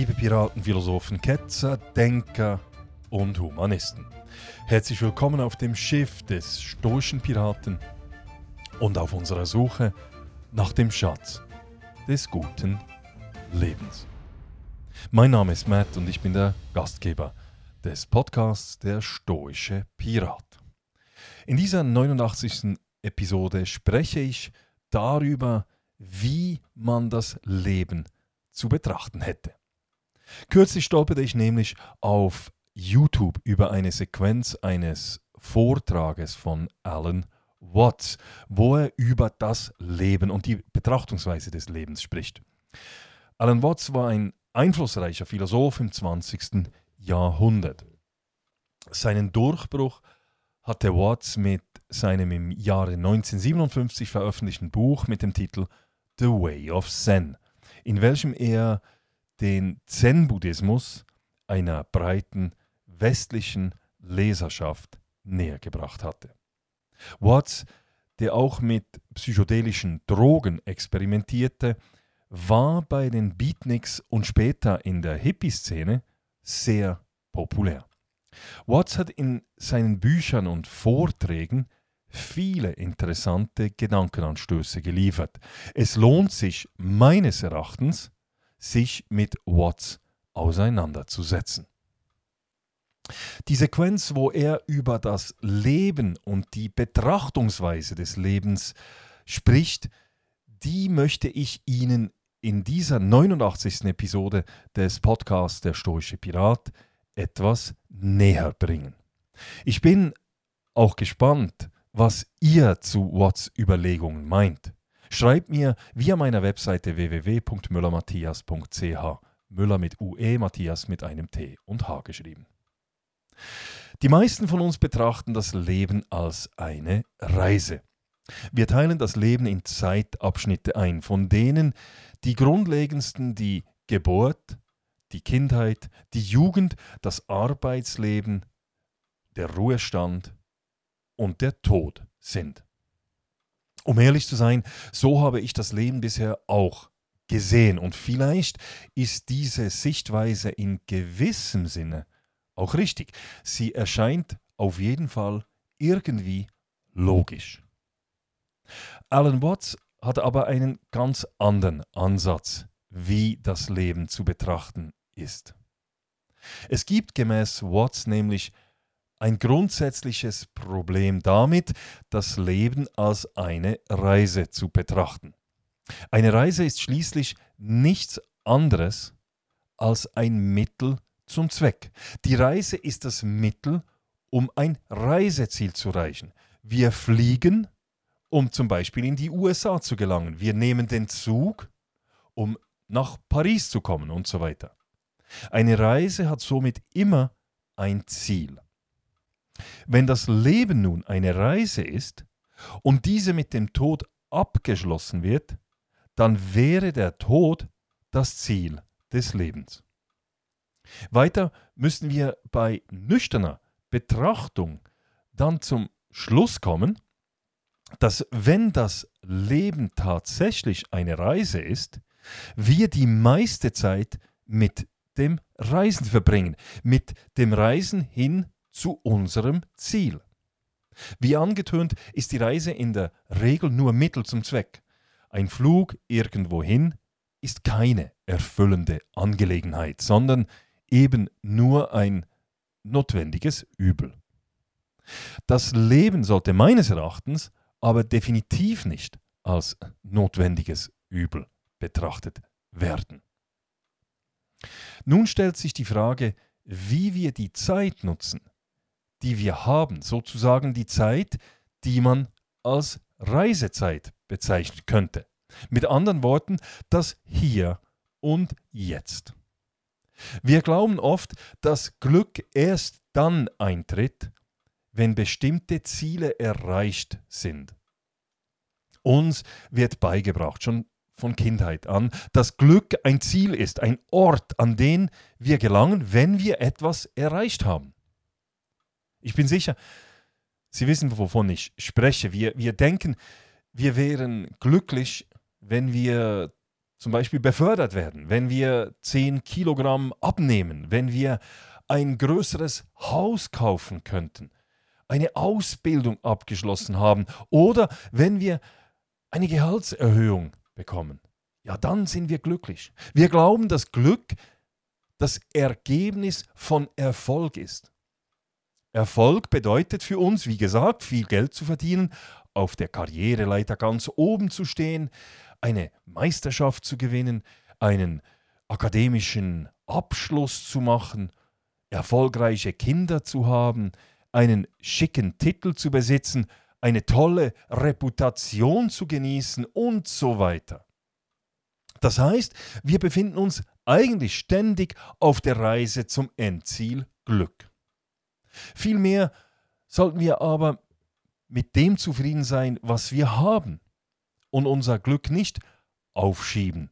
Liebe Piraten, Philosophen, Ketzer, Denker und Humanisten. Herzlich willkommen auf dem Schiff des stoischen Piraten und auf unserer Suche nach dem Schatz des guten Lebens. Mein Name ist Matt und ich bin der Gastgeber des Podcasts Der stoische Pirat. In dieser 89. Episode spreche ich darüber, wie man das Leben zu betrachten hätte. Kürzlich stolperte ich nämlich auf YouTube über eine Sequenz eines Vortrages von Alan Watts, wo er über das Leben und die Betrachtungsweise des Lebens spricht. Alan Watts war ein einflussreicher Philosoph im 20. Jahrhundert. Seinen Durchbruch hatte Watts mit seinem im Jahre 1957 veröffentlichten Buch mit dem Titel The Way of Zen, in welchem er den Zen-Buddhismus einer breiten westlichen Leserschaft nähergebracht hatte. Watts, der auch mit psychedelischen Drogen experimentierte, war bei den Beatniks und später in der Hippie-Szene sehr populär. Watts hat in seinen Büchern und Vorträgen viele interessante Gedankenanstöße geliefert. Es lohnt sich meines Erachtens, sich mit Watts auseinanderzusetzen. Die Sequenz, wo er über das Leben und die Betrachtungsweise des Lebens spricht, die möchte ich Ihnen in dieser 89. Episode des Podcasts Der Stoische Pirat etwas näher bringen. Ich bin auch gespannt, was ihr zu Watts Überlegungen meint. Schreibt mir via meiner Webseite www.müllermatthias.ch. Müller mit UE, Matthias mit einem T und H geschrieben. Die meisten von uns betrachten das Leben als eine Reise. Wir teilen das Leben in Zeitabschnitte ein, von denen die grundlegendsten die Geburt, die Kindheit, die Jugend, das Arbeitsleben, der Ruhestand und der Tod sind. Um ehrlich zu sein, so habe ich das Leben bisher auch gesehen und vielleicht ist diese Sichtweise in gewissem Sinne auch richtig. Sie erscheint auf jeden Fall irgendwie logisch. Alan Watts hat aber einen ganz anderen Ansatz, wie das Leben zu betrachten ist. Es gibt gemäß Watts nämlich ein grundsätzliches Problem damit, das Leben als eine Reise zu betrachten. Eine Reise ist schließlich nichts anderes als ein Mittel zum Zweck. Die Reise ist das Mittel, um ein Reiseziel zu erreichen. Wir fliegen, um zum Beispiel in die USA zu gelangen. Wir nehmen den Zug, um nach Paris zu kommen und so weiter. Eine Reise hat somit immer ein Ziel. Wenn das Leben nun eine Reise ist und diese mit dem Tod abgeschlossen wird, dann wäre der Tod das Ziel des Lebens. Weiter müssen wir bei nüchterner Betrachtung dann zum Schluss kommen, dass wenn das Leben tatsächlich eine Reise ist, wir die meiste Zeit mit dem Reisen verbringen, mit dem Reisen hin zu unserem Ziel. Wie angetönt ist die Reise in der Regel nur Mittel zum Zweck. Ein Flug irgendwohin ist keine erfüllende Angelegenheit, sondern eben nur ein notwendiges Übel. Das Leben sollte meines Erachtens aber definitiv nicht als notwendiges Übel betrachtet werden. Nun stellt sich die Frage, wie wir die Zeit nutzen, die wir haben, sozusagen die Zeit, die man als Reisezeit bezeichnen könnte. Mit anderen Worten, das Hier und Jetzt. Wir glauben oft, dass Glück erst dann eintritt, wenn bestimmte Ziele erreicht sind. Uns wird beigebracht, schon von Kindheit an, dass Glück ein Ziel ist, ein Ort, an den wir gelangen, wenn wir etwas erreicht haben. Ich bin sicher, Sie wissen, wovon ich spreche. Wir, wir denken, wir wären glücklich, wenn wir zum Beispiel befördert werden, wenn wir 10 Kilogramm abnehmen, wenn wir ein größeres Haus kaufen könnten, eine Ausbildung abgeschlossen haben oder wenn wir eine Gehaltserhöhung bekommen. Ja, dann sind wir glücklich. Wir glauben, dass Glück das Ergebnis von Erfolg ist. Erfolg bedeutet für uns, wie gesagt, viel Geld zu verdienen, auf der Karriereleiter ganz oben zu stehen, eine Meisterschaft zu gewinnen, einen akademischen Abschluss zu machen, erfolgreiche Kinder zu haben, einen schicken Titel zu besitzen, eine tolle Reputation zu genießen und so weiter. Das heißt, wir befinden uns eigentlich ständig auf der Reise zum Endziel Glück. Vielmehr sollten wir aber mit dem zufrieden sein, was wir haben und unser Glück nicht aufschieben,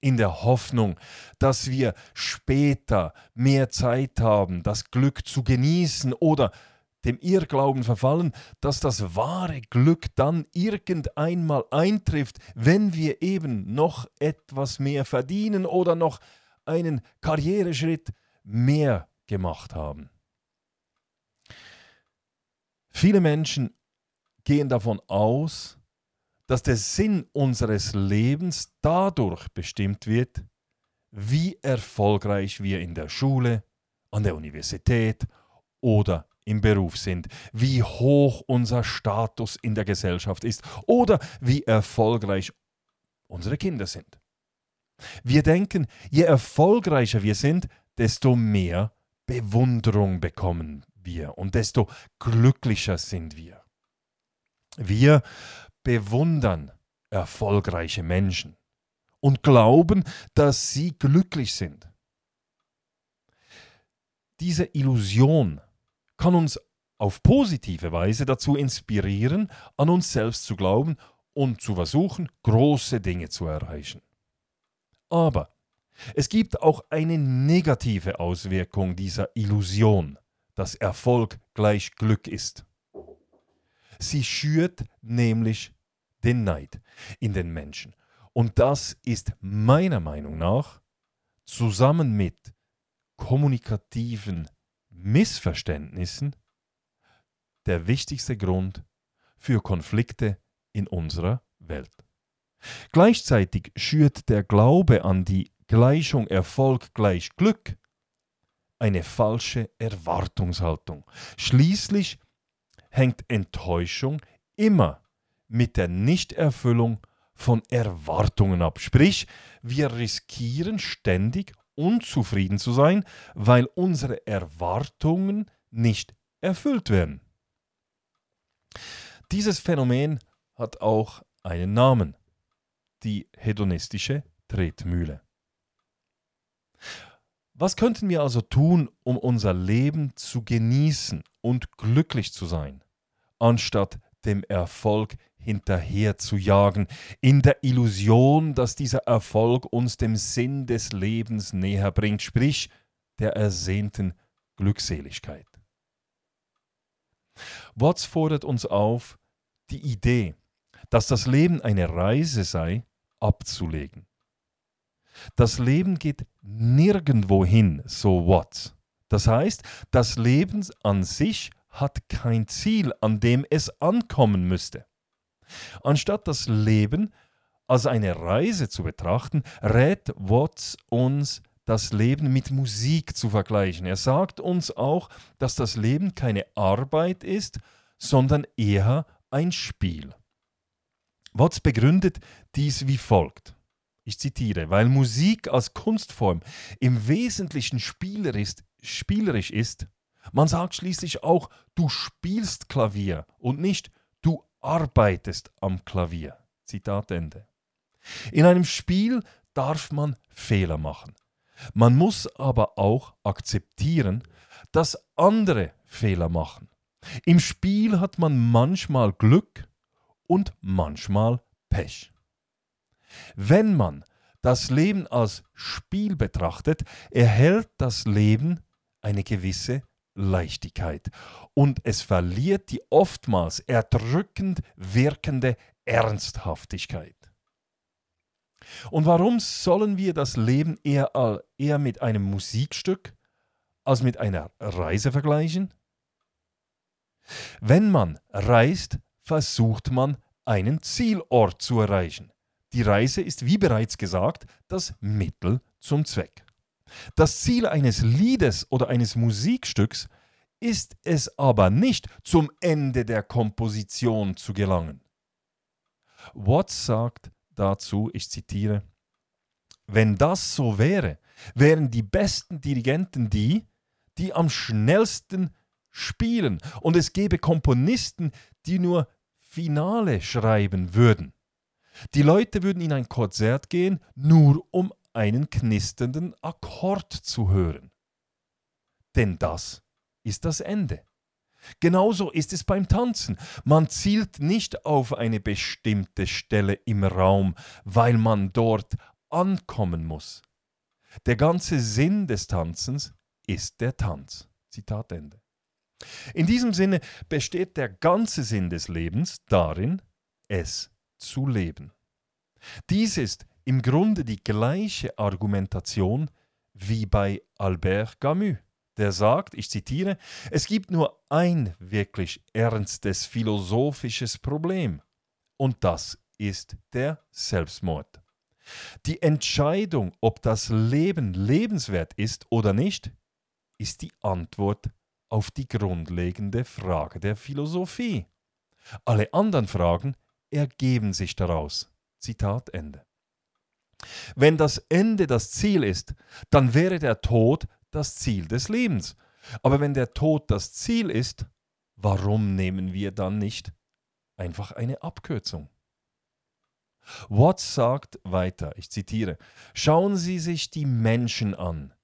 in der Hoffnung, dass wir später mehr Zeit haben, das Glück zu genießen oder dem Irrglauben verfallen, dass das wahre Glück dann irgendeinmal eintrifft, wenn wir eben noch etwas mehr verdienen oder noch einen Karriereschritt mehr gemacht haben. Viele Menschen gehen davon aus, dass der Sinn unseres Lebens dadurch bestimmt wird, wie erfolgreich wir in der Schule, an der Universität oder im Beruf sind, wie hoch unser Status in der Gesellschaft ist oder wie erfolgreich unsere Kinder sind. Wir denken, je erfolgreicher wir sind, desto mehr Bewunderung bekommen wir und desto glücklicher sind wir. Wir bewundern erfolgreiche Menschen und glauben, dass sie glücklich sind. Diese Illusion kann uns auf positive Weise dazu inspirieren, an uns selbst zu glauben und zu versuchen, große Dinge zu erreichen. Aber es gibt auch eine negative Auswirkung dieser Illusion, dass Erfolg gleich Glück ist. Sie schürt nämlich den Neid in den Menschen. Und das ist meiner Meinung nach zusammen mit kommunikativen Missverständnissen der wichtigste Grund für Konflikte in unserer Welt. Gleichzeitig schürt der Glaube an die Gleichung Erfolg gleich Glück eine falsche Erwartungshaltung. Schließlich hängt Enttäuschung immer mit der Nichterfüllung von Erwartungen ab. Sprich, wir riskieren ständig unzufrieden zu sein, weil unsere Erwartungen nicht erfüllt werden. Dieses Phänomen hat auch einen Namen, die hedonistische Tretmühle. Was könnten wir also tun, um unser Leben zu genießen und glücklich zu sein, anstatt dem Erfolg hinterher zu jagen, in der Illusion, dass dieser Erfolg uns dem Sinn des Lebens näher bringt, sprich der ersehnten Glückseligkeit. Watts fordert uns auf, die Idee, dass das Leben eine Reise sei, abzulegen. Das Leben geht nirgendwo hin, so Watts. Das heißt, das Leben an sich hat kein Ziel, an dem es ankommen müsste. Anstatt das Leben als eine Reise zu betrachten, rät Watts uns, das Leben mit Musik zu vergleichen. Er sagt uns auch, dass das Leben keine Arbeit ist, sondern eher ein Spiel. Watts begründet dies wie folgt. Ich zitiere, weil Musik als Kunstform im Wesentlichen spielerisch, ist, man sagt schließlich auch, du spielst Klavier und nicht du arbeitest am Klavier. Zitat Ende. In einem Spiel darf man Fehler machen. Man muss aber auch akzeptieren, dass andere Fehler machen. Im Spiel hat man manchmal Glück und manchmal Pech. Wenn man das Leben als Spiel betrachtet, erhält das Leben eine gewisse Leichtigkeit und es verliert die oftmals erdrückend wirkende Ernsthaftigkeit. Und warum sollen wir das Leben eher, eher mit einem Musikstück als mit einer Reise vergleichen? Wenn man reist, versucht man einen Zielort zu erreichen. Die Reise ist, wie bereits gesagt, das Mittel zum Zweck. Das Ziel eines Liedes oder eines Musikstücks ist es aber nicht, zum Ende der Komposition zu gelangen. Watts sagt dazu, ich zitiere, wenn das so wäre, wären die besten Dirigenten die, die am schnellsten spielen und es gäbe Komponisten, die nur Finale schreiben würden. Die Leute würden in ein Konzert gehen, nur um einen knisternden Akkord zu hören. Denn das ist das Ende. Genauso ist es beim Tanzen. Man zielt nicht auf eine bestimmte Stelle im Raum, weil man dort ankommen muss. Der ganze Sinn des Tanzens ist der Tanz. Zitat Ende. In diesem Sinne besteht der ganze Sinn des Lebens darin, es zu leben. Dies ist im Grunde die gleiche Argumentation wie bei Albert Camus der sagt, ich zitiere, es gibt nur ein wirklich ernstes philosophisches Problem und das ist der Selbstmord. Die Entscheidung, ob das Leben lebenswert ist oder nicht, ist die Antwort auf die grundlegende Frage der Philosophie. Alle anderen Fragen ergeben sich daraus. Zitat Ende. Wenn das Ende das Ziel ist, dann wäre der Tod das Ziel des Lebens. Aber wenn der Tod das Ziel ist, warum nehmen wir dann nicht einfach eine Abkürzung? Watts sagt weiter, ich zitiere, schauen Sie sich die Menschen an,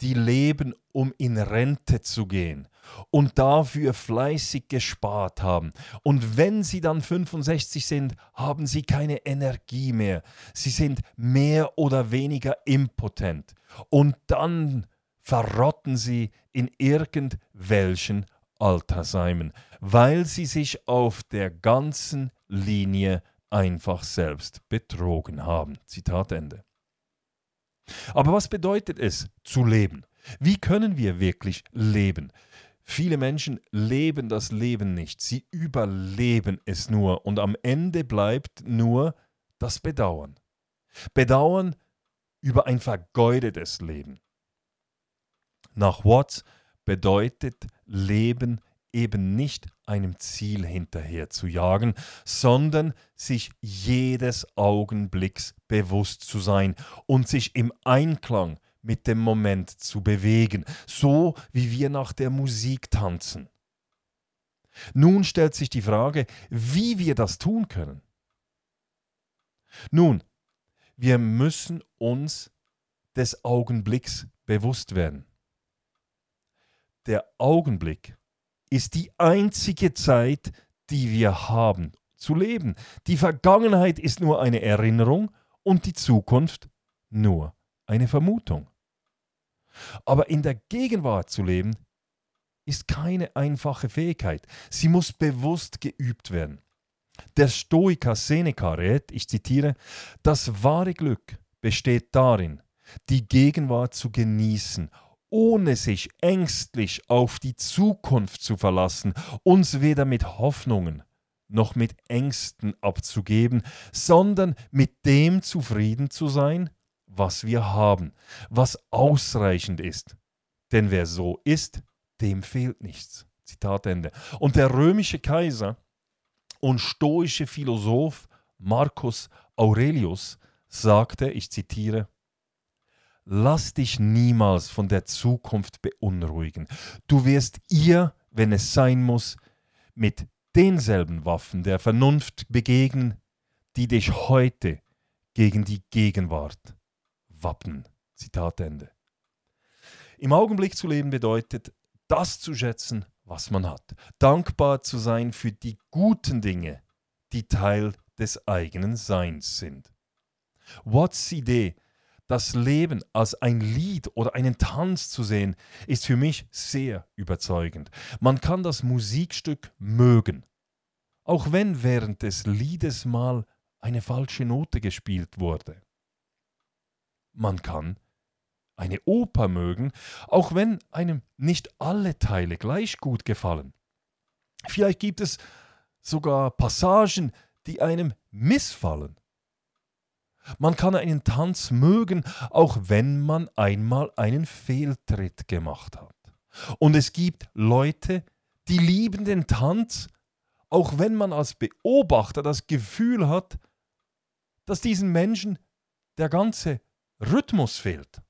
die leben, um in Rente zu gehen und dafür fleißig gespart haben. Und wenn sie dann 65 sind, haben sie keine Energie mehr. Sie sind mehr oder weniger impotent. Und dann verrotten sie in irgendwelchen Altersheimen, weil sie sich auf der ganzen Linie einfach selbst betrogen haben. Zitat Ende. Aber was bedeutet es zu leben? Wie können wir wirklich leben? Viele Menschen leben das Leben nicht, sie überleben es nur und am Ende bleibt nur das Bedauern. Bedauern über ein vergeudetes Leben. Nach Watts bedeutet Leben eben nicht einem Ziel hinterher zu jagen, sondern sich jedes Augenblicks bewusst zu sein und sich im Einklang mit dem Moment zu bewegen, so wie wir nach der Musik tanzen. Nun stellt sich die Frage, wie wir das tun können. Nun, wir müssen uns des Augenblicks bewusst werden der Augenblick ist die einzige Zeit, die wir haben zu leben. Die Vergangenheit ist nur eine Erinnerung und die Zukunft nur eine Vermutung. Aber in der Gegenwart zu leben, ist keine einfache Fähigkeit. Sie muss bewusst geübt werden. Der Stoiker Seneca rät, ich zitiere, das wahre Glück besteht darin, die Gegenwart zu genießen ohne sich ängstlich auf die Zukunft zu verlassen, uns weder mit Hoffnungen noch mit Ängsten abzugeben, sondern mit dem zufrieden zu sein, was wir haben, was ausreichend ist. Denn wer so ist, dem fehlt nichts. Zitat Ende. Und der römische Kaiser und stoische Philosoph Marcus Aurelius sagte, ich zitiere, Lass dich niemals von der Zukunft beunruhigen. Du wirst ihr, wenn es sein muss, mit denselben Waffen der Vernunft begegnen, die dich heute gegen die Gegenwart wappnen. Zitat Ende. Im Augenblick zu leben bedeutet, das zu schätzen, was man hat. Dankbar zu sein für die guten Dinge, die Teil des eigenen Seins sind. Watts Idee das Leben als ein Lied oder einen Tanz zu sehen, ist für mich sehr überzeugend. Man kann das Musikstück mögen, auch wenn während des Liedes mal eine falsche Note gespielt wurde. Man kann eine Oper mögen, auch wenn einem nicht alle Teile gleich gut gefallen. Vielleicht gibt es sogar Passagen, die einem missfallen. Man kann einen Tanz mögen, auch wenn man einmal einen Fehltritt gemacht hat. Und es gibt Leute, die lieben den Tanz, auch wenn man als Beobachter das Gefühl hat, dass diesen Menschen der ganze Rhythmus fehlt.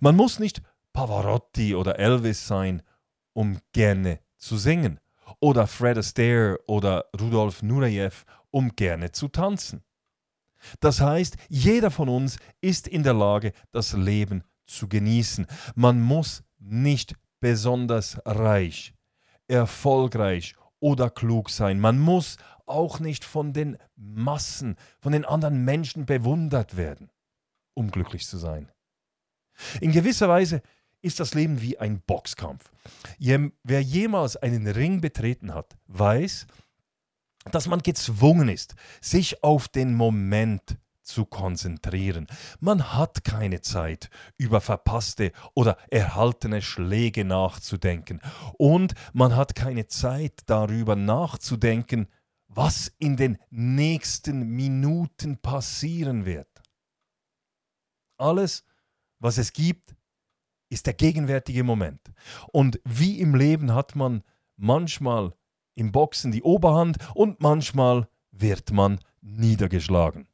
Man muss nicht Pavarotti oder Elvis sein, um gerne zu singen, oder Fred Astaire oder Rudolf Nureyev, um gerne zu tanzen. Das heißt, jeder von uns ist in der Lage, das Leben zu genießen. Man muss nicht besonders reich, erfolgreich oder klug sein. Man muss auch nicht von den Massen, von den anderen Menschen bewundert werden, um glücklich zu sein. In gewisser Weise ist das Leben wie ein Boxkampf. Wer jemals einen Ring betreten hat, weiß, dass man gezwungen ist, sich auf den Moment zu konzentrieren. Man hat keine Zeit, über verpasste oder erhaltene Schläge nachzudenken. Und man hat keine Zeit darüber nachzudenken, was in den nächsten Minuten passieren wird. Alles, was es gibt, ist der gegenwärtige Moment. Und wie im Leben hat man manchmal im Boxen die Oberhand und manchmal wird man niedergeschlagen.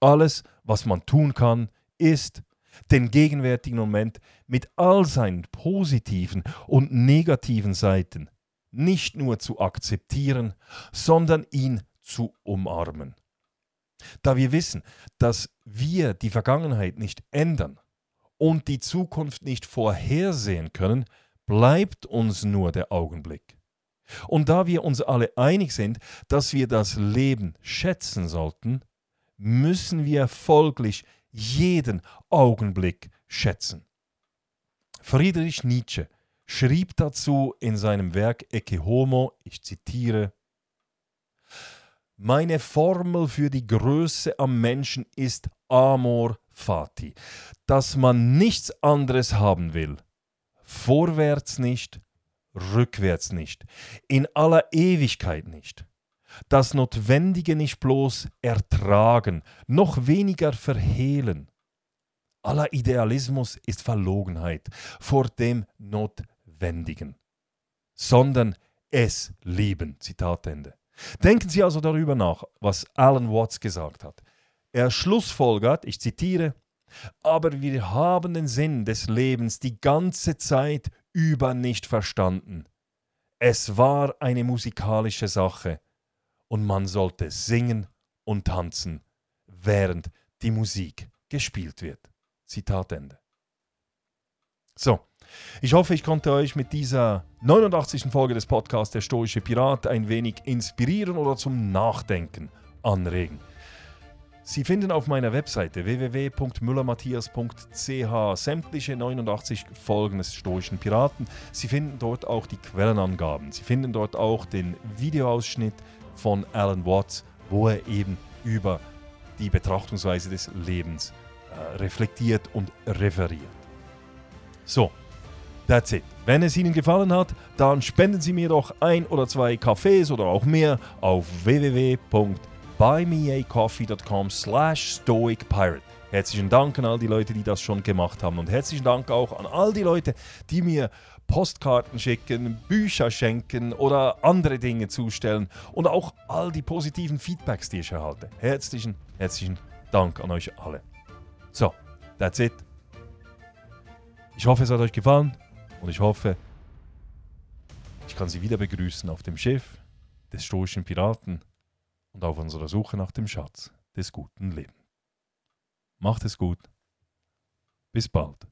Alles, was man tun kann, ist, den gegenwärtigen Moment mit all seinen positiven und negativen Seiten nicht nur zu akzeptieren, sondern ihn zu umarmen. Da wir wissen, dass wir die Vergangenheit nicht ändern und die Zukunft nicht vorhersehen können, bleibt uns nur der Augenblick. Und da wir uns alle einig sind, dass wir das Leben schätzen sollten, müssen wir folglich jeden Augenblick schätzen. Friedrich Nietzsche schrieb dazu in seinem Werk Ecce Homo, ich zitiere, Meine Formel für die Größe am Menschen ist Amor Fati, dass man nichts anderes haben will, vorwärts nicht, rückwärts nicht, in aller Ewigkeit nicht. Das Notwendige nicht bloß ertragen, noch weniger verhehlen. Aller Idealismus ist Verlogenheit vor dem Notwendigen, sondern es lieben. Zitat Ende. Denken Sie also darüber nach, was Alan Watts gesagt hat. Er schlussfolgert, ich zitiere, aber wir haben den Sinn des Lebens die ganze Zeit über nicht verstanden. Es war eine musikalische Sache und man sollte singen und tanzen, während die Musik gespielt wird. Zitat Ende. So, ich hoffe, ich konnte euch mit dieser 89. Folge des Podcasts Der Stoische Pirat ein wenig inspirieren oder zum Nachdenken anregen. Sie finden auf meiner Webseite www.müllermatthias.ch sämtliche 89 Folgen des Stoischen Piraten. Sie finden dort auch die Quellenangaben. Sie finden dort auch den Videoausschnitt von Alan Watts, wo er eben über die Betrachtungsweise des Lebens äh, reflektiert und referiert. So, that's it. Wenn es Ihnen gefallen hat, dann spenden Sie mir doch ein oder zwei Kaffees oder auch mehr auf www.müllermatthias.ch buymeacoffee.com slash stoicpirate. Herzlichen Dank an all die Leute, die das schon gemacht haben und herzlichen Dank auch an all die Leute, die mir Postkarten schicken, Bücher schenken oder andere Dinge zustellen und auch all die positiven Feedbacks, die ich erhalte. Herzlichen, herzlichen Dank an euch alle. So, that's it. Ich hoffe, es hat euch gefallen und ich hoffe, ich kann Sie wieder begrüßen auf dem Schiff des stoischen Piraten und auf unserer Suche nach dem Schatz des guten Lebens. Macht es gut. Bis bald.